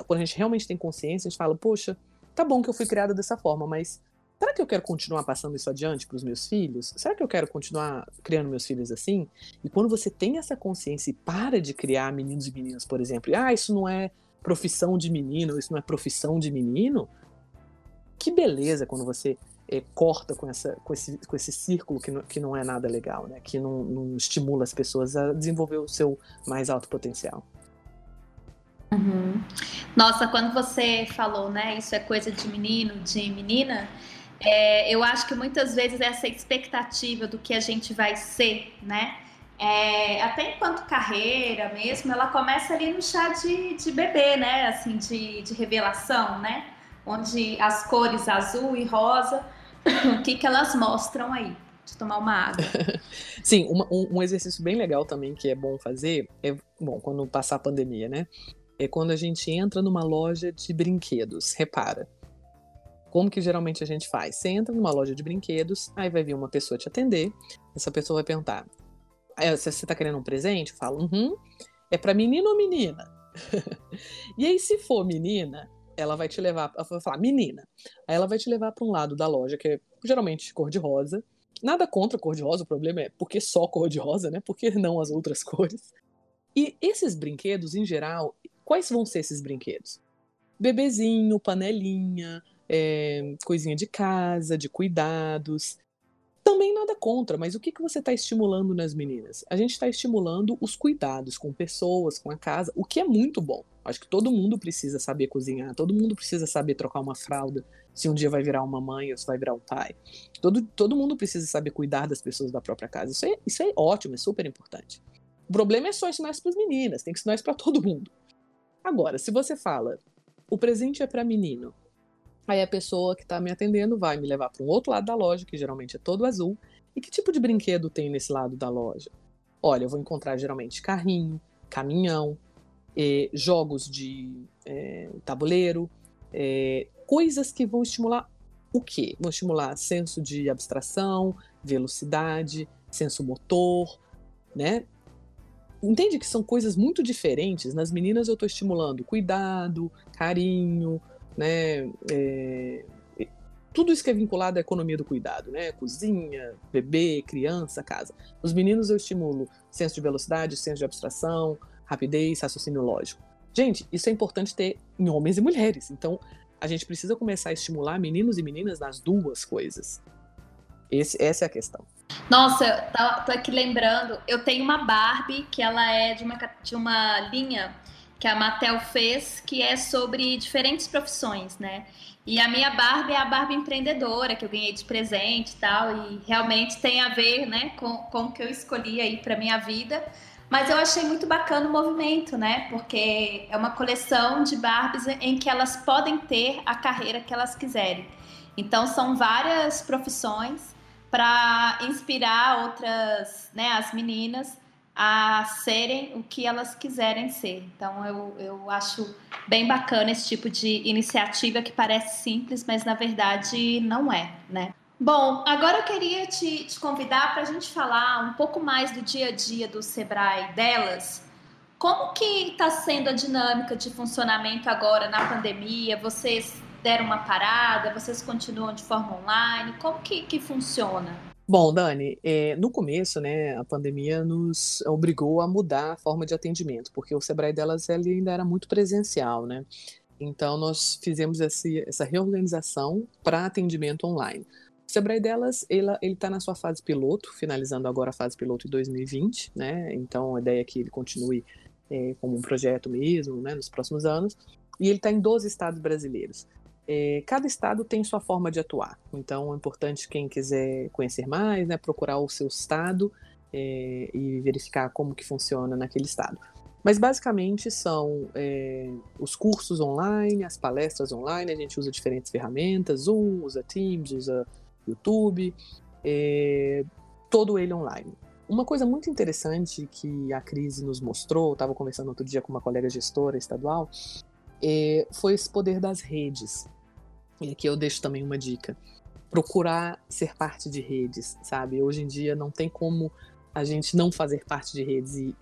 Quando a gente realmente tem consciência, a gente fala, poxa, tá bom que eu fui criada dessa forma, mas será que eu quero continuar passando isso adiante para os meus filhos? Será que eu quero continuar criando meus filhos assim? E quando você tem essa consciência e para de criar meninos e meninas, por exemplo, e, ah, isso não é profissão de menino, isso não é profissão de menino, que beleza quando você é, corta com, essa, com, esse, com esse círculo que não, que não é nada legal, né? que não, não estimula as pessoas a desenvolver o seu mais alto potencial. Uhum. Nossa, quando você falou, né, isso é coisa de menino, de menina, é, eu acho que muitas vezes essa expectativa do que a gente vai ser, né? É, até enquanto carreira mesmo, ela começa ali no chá de, de bebê, né? Assim, de, de revelação, né? Onde as cores azul e rosa, <coughs> o que, que elas mostram aí? De tomar uma água. <laughs> Sim, uma, um, um, exercício bem legal também que é bom fazer é, bom, quando passar a pandemia, né? É quando a gente entra numa loja de brinquedos. Repara, como que geralmente a gente faz? Você entra numa loja de brinquedos, aí vai vir uma pessoa te atender, essa pessoa vai perguntar: se você tá querendo um presente? Fala, uhum, é para menino ou menina? <laughs> e aí, se for menina, ela vai te levar, ela vai falar, menina. Aí ela vai te levar para um lado da loja, que é geralmente cor-de-rosa. Nada contra cor-de-rosa, o problema é porque só cor-de-rosa, né? Por que não as outras <laughs> cores? E esses brinquedos, em geral, quais vão ser esses brinquedos? Bebezinho, panelinha, é, coisinha de casa, de cuidados. Também nada contra, mas o que, que você está estimulando nas meninas? A gente está estimulando os cuidados com pessoas, com a casa, o que é muito bom. Acho que todo mundo precisa saber cozinhar, todo mundo precisa saber trocar uma fralda, se um dia vai virar uma mãe ou se vai virar um pai. Todo, todo mundo precisa saber cuidar das pessoas da própria casa. Isso é, isso é ótimo, é super importante. O problema é só ensinar isso para as meninas, tem que ensinar isso para todo mundo. Agora, se você fala, o presente é para menino, Aí a pessoa que está me atendendo vai me levar para um outro lado da loja, que geralmente é todo azul. E que tipo de brinquedo tem nesse lado da loja? Olha, eu vou encontrar geralmente carrinho, caminhão, eh, jogos de eh, tabuleiro, eh, coisas que vão estimular o quê? Vão estimular senso de abstração, velocidade, senso motor, né? Entende que são coisas muito diferentes. Nas meninas eu estou estimulando cuidado, carinho, né? É, tudo isso que é vinculado à economia do cuidado, né? Cozinha, bebê, criança, casa. Os meninos eu estimulo senso de velocidade, senso de abstração, rapidez, raciocínio lógico. Gente, isso é importante ter em homens e mulheres. Então, a gente precisa começar a estimular meninos e meninas nas duas coisas. Esse, essa é a questão. Nossa, tô, tô aqui lembrando, eu tenho uma Barbie que ela é de uma, de uma linha que a Mattel fez, que é sobre diferentes profissões, né? E a minha Barbie é a Barbie empreendedora, que eu ganhei de presente e tal, e realmente tem a ver, né, com, com o que eu escolhi aí para minha vida. Mas eu achei muito bacana o movimento, né? Porque é uma coleção de Barbies em que elas podem ter a carreira que elas quiserem. Então são várias profissões para inspirar outras, né, as meninas a serem o que elas quiserem ser. Então eu, eu acho bem bacana esse tipo de iniciativa que parece simples, mas na verdade não é, né? Bom, agora eu queria te, te convidar para a gente falar um pouco mais do dia a dia do Sebrae delas. Como que está sendo a dinâmica de funcionamento agora na pandemia? Vocês deram uma parada? Vocês continuam de forma online? Como que, que funciona? Bom, Dani, é, no começo, né, a pandemia nos obrigou a mudar a forma de atendimento, porque o Sebrae delas ainda era muito presencial, né? Então, nós fizemos esse, essa reorganização para atendimento online. O Sebrae delas, ele está na sua fase piloto, finalizando agora a fase piloto em 2020, né? Então, a ideia é que ele continue é, como um projeto mesmo, né, nos próximos anos. E ele está em 12 estados brasileiros. É, cada estado tem sua forma de atuar, então é importante quem quiser conhecer mais, né, procurar o seu estado é, e verificar como que funciona naquele estado. Mas basicamente são é, os cursos online, as palestras online, a gente usa diferentes ferramentas, Zoom, usa Teams, usa YouTube, é, todo ele online. Uma coisa muito interessante que a crise nos mostrou, estava conversando outro dia com uma colega gestora estadual, é, foi esse poder das redes. E aqui eu deixo também uma dica. Procurar ser parte de redes, sabe? Hoje em dia não tem como a gente não fazer parte de redes. E,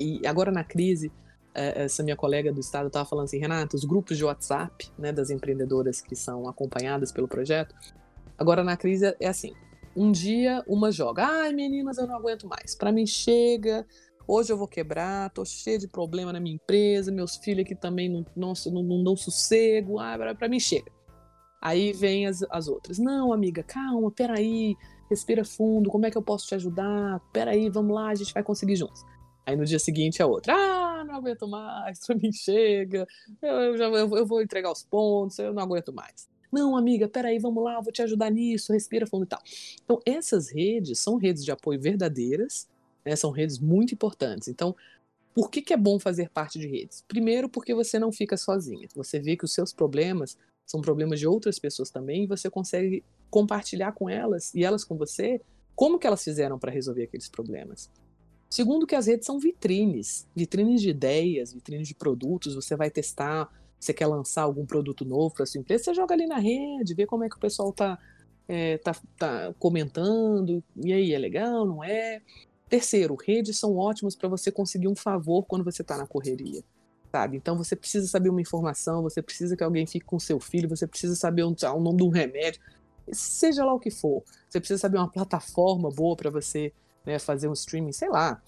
e agora na crise, é, essa minha colega do estado estava falando assim, Renata, os grupos de WhatsApp, né, das empreendedoras que são acompanhadas pelo projeto, agora na crise é assim, um dia uma joga, ai meninas, eu não aguento mais, para mim chega, hoje eu vou quebrar, tô cheio de problema na minha empresa, meus filhos aqui também não, nossa, não, não dão sossego, ah, para mim chega. Aí vem as, as outras. Não, amiga, calma, peraí, respira fundo, como é que eu posso te ajudar? Peraí, vamos lá, a gente vai conseguir juntos. Aí no dia seguinte a outra, ah, não aguento mais, <laughs> pra mim chega, eu, eu, já, eu, eu vou entregar os pontos, eu não aguento mais. Não, amiga, peraí, vamos lá, vou te ajudar nisso, respira fundo e tal. Então, essas redes são redes de apoio verdadeiras, né, são redes muito importantes. Então, por que, que é bom fazer parte de redes? Primeiro, porque você não fica sozinha. Você vê que os seus problemas são problemas de outras pessoas também, e você consegue compartilhar com elas e elas com você como que elas fizeram para resolver aqueles problemas. Segundo que as redes são vitrines, vitrines de ideias, vitrines de produtos, você vai testar, você quer lançar algum produto novo para sua empresa, você joga ali na rede, vê como é que o pessoal está é, tá, tá comentando, e aí, é legal, não é? Terceiro, redes são ótimas para você conseguir um favor quando você está na correria sabe? Então você precisa saber uma informação, você precisa que alguém fique com seu filho, você precisa saber o, o nome de um remédio, seja lá o que for. Você precisa saber uma plataforma boa para você né, fazer um streaming, sei lá,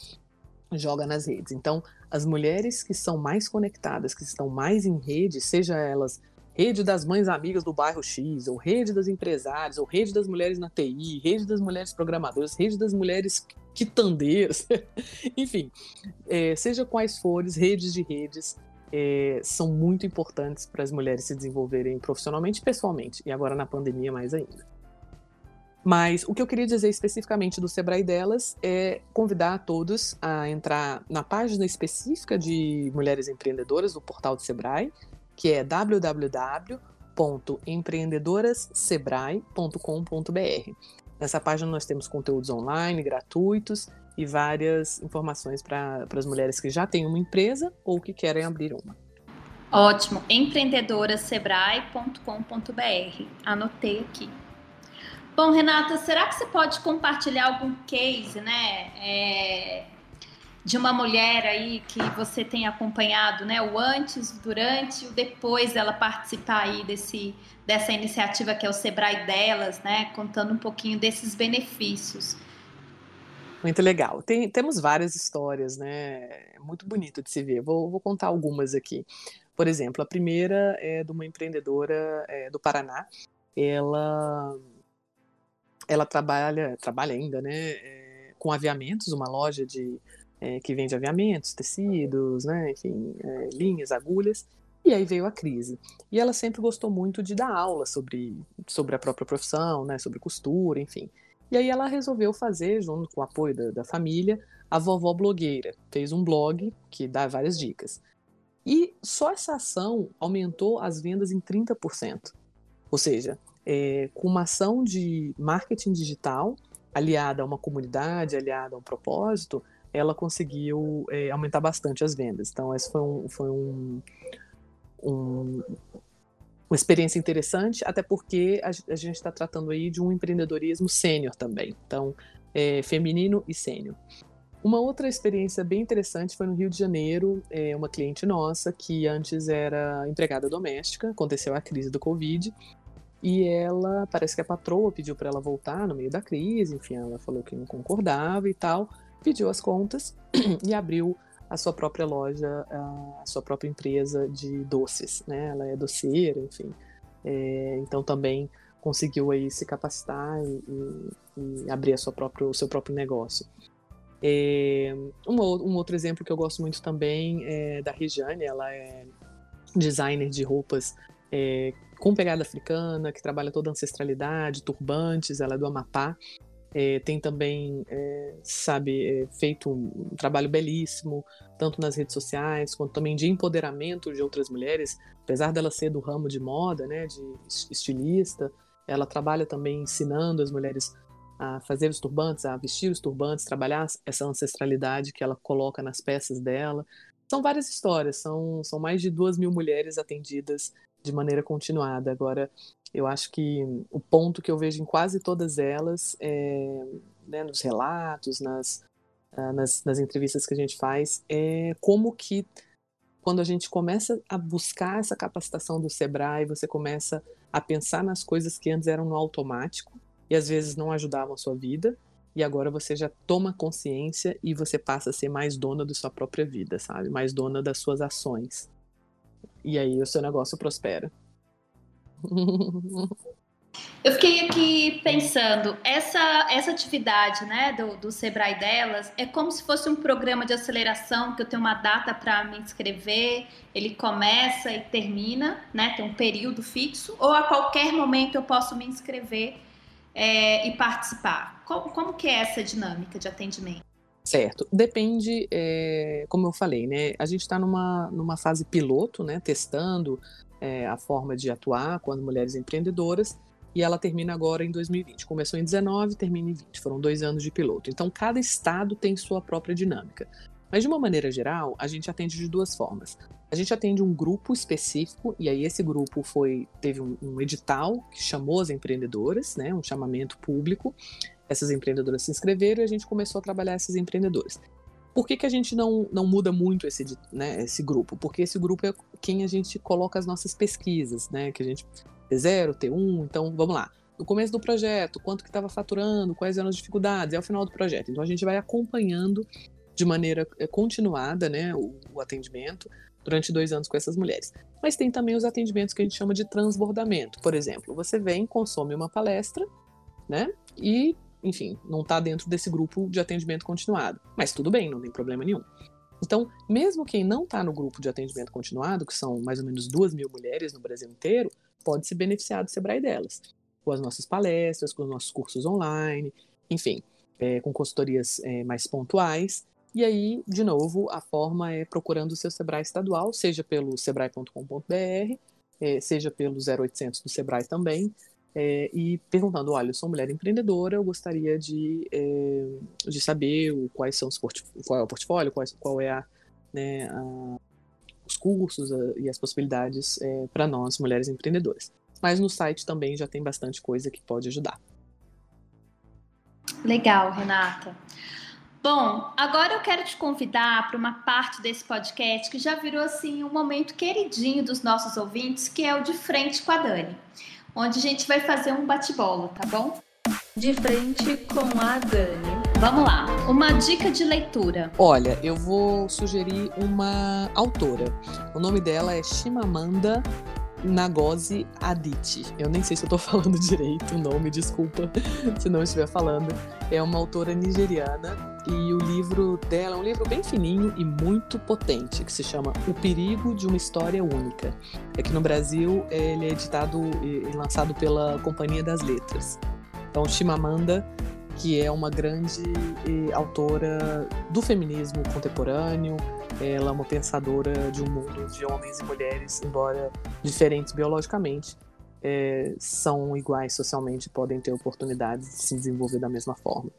joga nas redes. Então, as mulheres que são mais conectadas, que estão mais em rede, seja elas rede das mães amigas do bairro X, ou rede das empresárias, ou rede das mulheres na TI, rede das mulheres programadoras, rede das mulheres quitandeiras, <laughs> enfim, é, seja quais forem, redes de redes é, são muito importantes para as mulheres se desenvolverem profissionalmente e pessoalmente, e agora na pandemia mais ainda. Mas o que eu queria dizer especificamente do Sebrae delas é convidar a todos a entrar na página específica de mulheres empreendedoras do portal do Sebrae, que é www.empreendedorassebrae.com.br. Nessa página nós temos conteúdos online, gratuitos e várias informações para as mulheres que já têm uma empresa ou que querem abrir uma. Ótimo, empreendedorasebrae.com.br. Anotei aqui. Bom, Renata, será que você pode compartilhar algum case, né? É, de uma mulher aí que você tem acompanhado, né? O antes, durante o depois dela participar aí desse, dessa iniciativa que é o Sebrae delas, né? Contando um pouquinho desses benefícios. Muito legal. Tem, temos várias histórias, né? É muito bonito de se ver. Vou, vou, contar algumas aqui. Por exemplo, a primeira é de uma empreendedora é, do Paraná. Ela, ela trabalha, trabalha ainda, né? É, com aviamentos, uma loja de é, que vende aviamentos, tecidos, né, enfim, é, linhas, agulhas. E aí veio a crise. E ela sempre gostou muito de dar aula sobre, sobre a própria profissão, né, sobre costura, enfim. E aí ela resolveu fazer, junto com o apoio da, da família, a vovó blogueira. Fez um blog que dá várias dicas. E só essa ação aumentou as vendas em 30%. Ou seja, é, com uma ação de marketing digital aliada a uma comunidade, aliada a um propósito, ela conseguiu é, aumentar bastante as vendas. Então, esse foi um, foi um, um uma experiência interessante, até porque a, a gente está tratando aí de um empreendedorismo sênior também, então é, feminino e sênior. Uma outra experiência bem interessante foi no Rio de Janeiro, é, uma cliente nossa que antes era empregada doméstica, aconteceu a crise do Covid, e ela, parece que a patroa pediu para ela voltar no meio da crise, enfim, ela falou que não concordava e tal, pediu as contas <clears throat> e abriu a sua própria loja, a sua própria empresa de doces, né? Ela é doceira, enfim. É, então também conseguiu aí se capacitar e, e, e abrir a sua própria, o seu próprio negócio. É, um, um, outro exemplo que eu gosto muito também é da Regiane, ela é designer de roupas é, com pegada africana, que trabalha toda a ancestralidade, turbantes, ela é do Amapá. É, tem também, é, sabe, é, feito um, trabalho belíssimo, tanto nas redes sociais, quanto também de empoderamento de outras mulheres. Apesar dela ser do ramo de moda, né, de estilista, ela trabalha também ensinando as mulheres a fazer os turbantes, a vestir os turbantes, trabalhar essa ancestralidade que ela coloca nas peças dela. São várias histórias, são, são mais de duas mil mulheres atendidas de maneira continuada. Agora, eu acho que o ponto que eu vejo em quase todas elas, é, né, nos relatos, nas, uh, nas, nas entrevistas que a gente faz, é como que quando a gente começa a buscar essa capacitação do Sebrae, você começa a pensar nas coisas que antes eram no automático e às vezes não ajudavam a sua vida, e agora você já toma consciência e você passa a ser mais dona da sua própria vida, sabe? Mais dona das suas ações. E aí o seu negócio prospera. <laughs> Eu fiquei aqui pensando, essa, essa atividade né, do, do Sebrae delas é como se fosse um programa de aceleração que eu tenho uma data para me inscrever, ele começa e termina, né, tem um período fixo, ou a qualquer momento eu posso me inscrever é, e participar. Como, como que é essa dinâmica de atendimento? Certo, depende, é, como eu falei, né? A gente está numa, numa fase piloto, né? Testando é, a forma de atuar com as mulheres empreendedoras e ela termina agora em 2020. Começou em 19, termina em 20. Foram dois anos de piloto. Então, cada estado tem sua própria dinâmica. Mas, de uma maneira geral, a gente atende de duas formas. A gente atende um grupo específico, e aí esse grupo foi teve um, um edital que chamou as empreendedoras, né, um chamamento público, essas empreendedoras se inscreveram e a gente começou a trabalhar esses empreendedores. Por que, que a gente não, não muda muito esse, né, esse grupo? Porque esse grupo é quem a gente coloca as nossas pesquisas, né? Que a gente T0, T1, então vamos lá. No começo do projeto, quanto que estava faturando, quais eram as dificuldades, é o final do projeto. Então a gente vai acompanhando de maneira eh, continuada né, o, o atendimento durante dois anos com essas mulheres. Mas tem também os atendimentos que a gente chama de transbordamento. Por exemplo, você vem, consome uma palestra, né? E enfim, não está dentro desse grupo de atendimento continuado. Mas tudo bem, não tem problema nenhum. Então, mesmo quem não está no grupo de atendimento continuado, que são mais ou menos duas mil mulheres no Brasil inteiro, pode se beneficiar do Sebrae delas, com as nossas palestras, com os nossos cursos online, enfim, é, com consultorias é, mais pontuais. E aí, de novo, a forma é procurando o seu Sebrae estadual, seja pelo sebrae.com.br, é, seja pelo 0800 do Sebrae também, é, e perguntando, olha, eu sou mulher empreendedora, eu gostaria de, é, de saber quais são os qual é o portfólio, qual, qual é a, né, a, os cursos a, e as possibilidades é, para nós, mulheres empreendedoras. Mas no site também já tem bastante coisa que pode ajudar. Legal, Renata. Bom, agora eu quero te convidar para uma parte desse podcast que já virou assim um momento queridinho dos nossos ouvintes, que é o de frente com a Dani onde a gente vai fazer um bate-bola, tá bom? De frente com a Dani. Vamos lá, uma dica de leitura. Olha, eu vou sugerir uma autora. O nome dela é Chimamanda Nagosi Adichie. Eu nem sei se eu tô <laughs> falando direito o nome, desculpa se não estiver falando. É uma autora nigeriana e o livro dela é um livro bem fininho e muito potente, que se chama O Perigo de uma História Única. Aqui no Brasil, ele é editado e lançado pela Companhia das Letras. Então, Chimamanda que é uma grande eh, autora do feminismo contemporâneo. Ela é uma pensadora de um mundo de homens e mulheres, embora diferentes biologicamente, eh, são iguais socialmente e podem ter oportunidades de se desenvolver da mesma forma.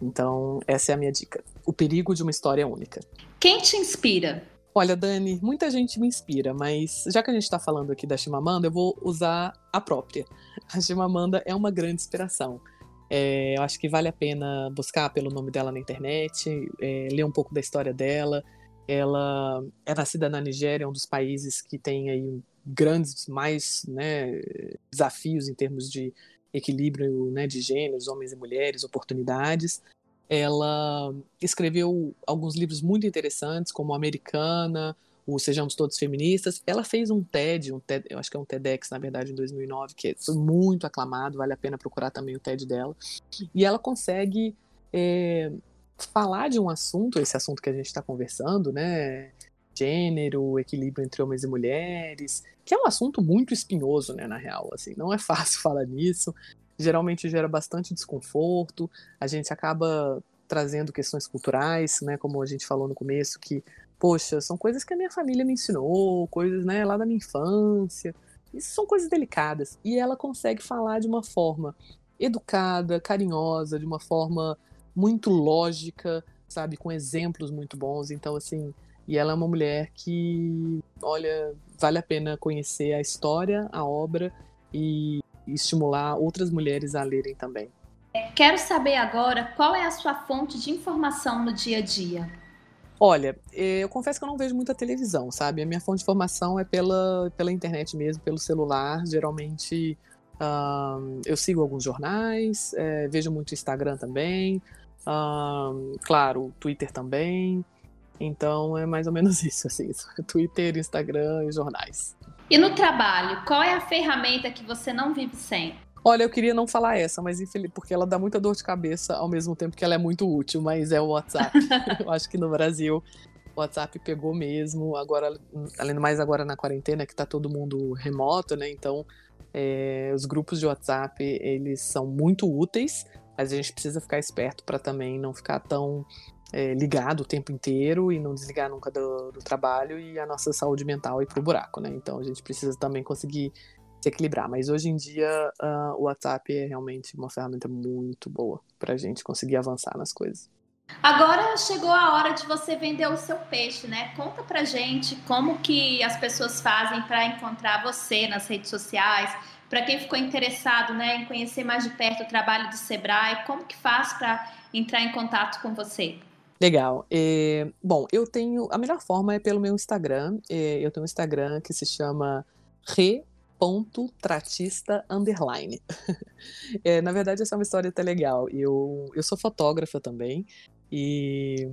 Então, essa é a minha dica. O perigo de uma história única. Quem te inspira? Olha, Dani, muita gente me inspira, mas já que a gente está falando aqui da Chimamanda, eu vou usar a própria. A Chimamanda é uma grande inspiração. É, eu acho que vale a pena buscar pelo nome dela na internet, é, ler um pouco da história dela. Ela é nascida na Nigéria, um dos países que tem aí grandes mais né, desafios em termos de equilíbrio né, de gêneros, homens e mulheres, oportunidades. Ela escreveu alguns livros muito interessantes, como Americana, o Sejamos Todos Feministas. Ela fez um TED, um TED, eu acho que é um TEDx, na verdade, em 2009, que foi muito aclamado, vale a pena procurar também o TED dela. E ela consegue é, falar de um assunto, esse assunto que a gente está conversando, né? Gênero, equilíbrio entre homens e mulheres, que é um assunto muito espinhoso, né, na real, assim, não é <laughs> fácil falar nisso, geralmente gera bastante desconforto, a gente acaba trazendo questões culturais, né, como a gente falou no começo, que poxa, são coisas que a minha família me ensinou, coisas, né, lá da minha infância. Isso são coisas delicadas. E ela consegue falar de uma forma educada, carinhosa, de uma forma muito lógica, sabe, com exemplos muito bons. Então, assim, e ela é uma mulher que, olha, vale a pena conhecer a história, a obra e estimular outras mulheres a lerem também. Quero saber agora qual é a sua fonte de informação no dia a dia. Olha, eh, eu confesso que eu não vejo muita televisão, sabe? A minha fonte de informação é pela, pela internet mesmo, pelo celular. Geralmente eu sigo alguns jornais, é, vejo muito Instagram também, claro, Twitter também. Então é mais ou menos <laughs> isso, assim, Twitter, Instagram e jornais. E no trabalho, qual é a ferramenta que você não vive sem? Olha, eu queria não falar essa, mas infeliz, porque ela dá muita dor de cabeça ao mesmo tempo que ela é muito útil, mas é o WhatsApp. <laughs> eu acho que no Brasil o WhatsApp pegou mesmo. Agora, além do mais agora na quarentena, que tá todo mundo remoto, né? Então, é, os grupos de WhatsApp, eles são muito úteis, mas a gente precisa ficar esperto para também não ficar tão é, ligado o tempo inteiro e não desligar nunca do, do trabalho e a nossa saúde mental ir pro buraco, né? Então a gente precisa também conseguir se equilibrar. Mas hoje em dia uh, o WhatsApp é realmente uma ferramenta muito boa para a gente conseguir avançar nas coisas. Agora chegou a hora de você vender o seu peixe, né? Conta pra gente como que as pessoas fazem para encontrar você nas redes sociais, para quem ficou interessado, né, em conhecer mais de perto o trabalho do Sebrae, como que faz para entrar em contato com você? Legal. É, bom, eu tenho. A melhor forma é pelo meu Instagram. É, eu tenho um Instagram que se chama Re ponto tratista underline. <laughs> é, na verdade, essa é uma história até legal. Eu, eu sou fotógrafa também e,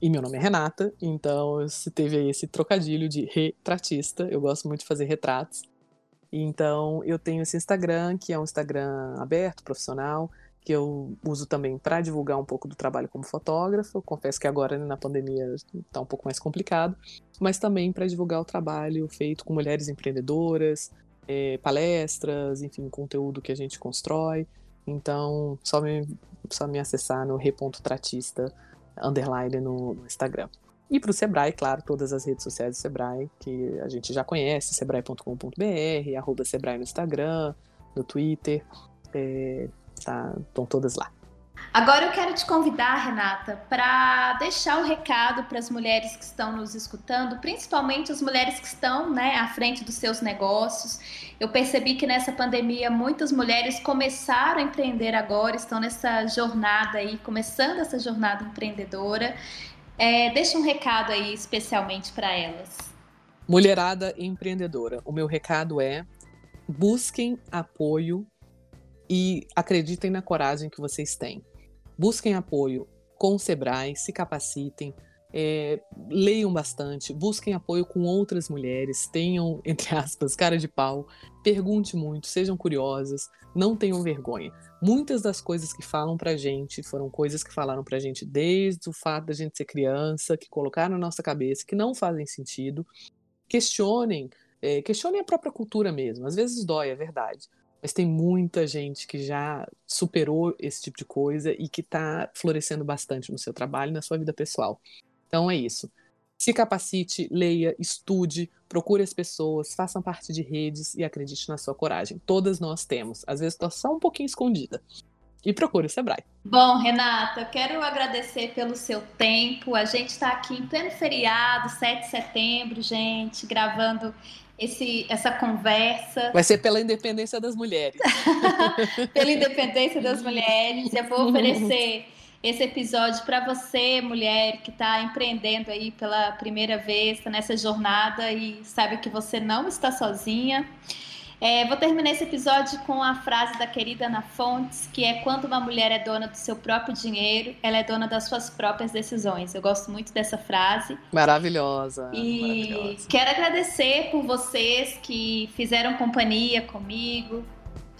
e meu nome é Renata, então se teve aí esse trocadilho de retratista. Eu gosto muito de fazer retratos. Então eu tenho esse Instagram, que é um Instagram aberto, profissional, que eu uso também para divulgar um pouco do trabalho como fotógrafo. Confesso que agora na pandemia está um pouco mais complicado, mas também para divulgar o trabalho feito com mulheres empreendedoras, é, palestras, enfim, conteúdo que a gente constrói. Então, só me, só me acessar no re.tratista underline no, no Instagram. E para o Sebrae, claro, todas as redes sociais do Sebrae, que a gente já conhece, sebrae.com.br, arroba Sebrae no Instagram, no Twitter, é, tá, estão todas lá. Agora eu quero te convidar, Renata, para deixar o um recado para as mulheres que estão nos escutando, principalmente as mulheres que estão né, à frente dos seus negócios. Eu percebi que nessa pandemia muitas mulheres começaram a empreender agora, estão nessa jornada aí, começando essa jornada empreendedora. É, deixa um recado aí especialmente para elas. Mulherada empreendedora, o meu recado é busquem apoio e acreditem na coragem que vocês têm. Busquem apoio com o Sebrae, se capacitem, É, leiam bastante, busquem apoio com outras mulheres, tenham, <laughs> entre aspas, cara de pau, pergunte muito, sejam curiosas, não tenham vergonha. Muitas das coisas que falam pra gente foram coisas que falaram pra gente desde o fato da gente ser criança, que colocaram na nossa cabeça, que não fazem sentido. Questionem, é, questionem a própria cultura mesmo. Às vezes dói, é verdade. Mas tem muita gente que já superou esse tipo de coisa e que está florescendo bastante no seu trabalho e na sua vida pessoal. Então é isso. Se capacite, leia, estude, procure as pessoas, façam parte de redes e acredite na sua coragem. Todas nós temos. Às vezes está só um pouquinho escondida. E procure o Sebrae. Bom, Renata, eu quero agradecer pelo seu tempo. A gente está aqui em pleno feriado, 7 de setembro, gente, gravando esse, essa conversa. Vai ser pela independência das mulheres. <laughs> pela independência das mulheres. Eu vou oferecer esse episódio para você, mulher que está empreendendo aí pela primeira vez, está nessa jornada e sabe que você não está sozinha. É, vou terminar esse episódio com a frase da querida Ana Fontes, que é quando uma mulher é dona do seu próprio dinheiro, ela é dona das suas próprias decisões. Eu gosto muito dessa frase. Maravilhosa. E maravilhosa. quero agradecer por vocês que fizeram companhia comigo,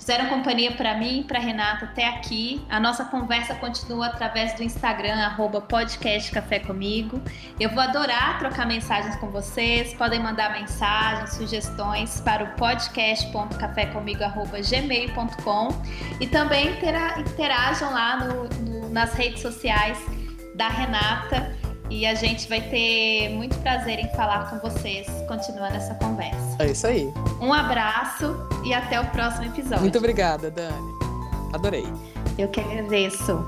fizeram companhia para mim e para Renata até aqui. A nossa conversa continua através do Instagram, arroba podcast Café Comigo. Eu vou adorar trocar mensagens com vocês. Podem mandar mensagens, sugestões para o podcast.cafécomigo.gmail.com e também interajam lá no, no, nas redes sociais da Renata e a gente vai ter muito prazer em falar com vocês, continuando essa conversa. É isso aí. Um abraço e até o próximo episódio. Muito obrigada, Dani. Adorei. Eu que agradeço.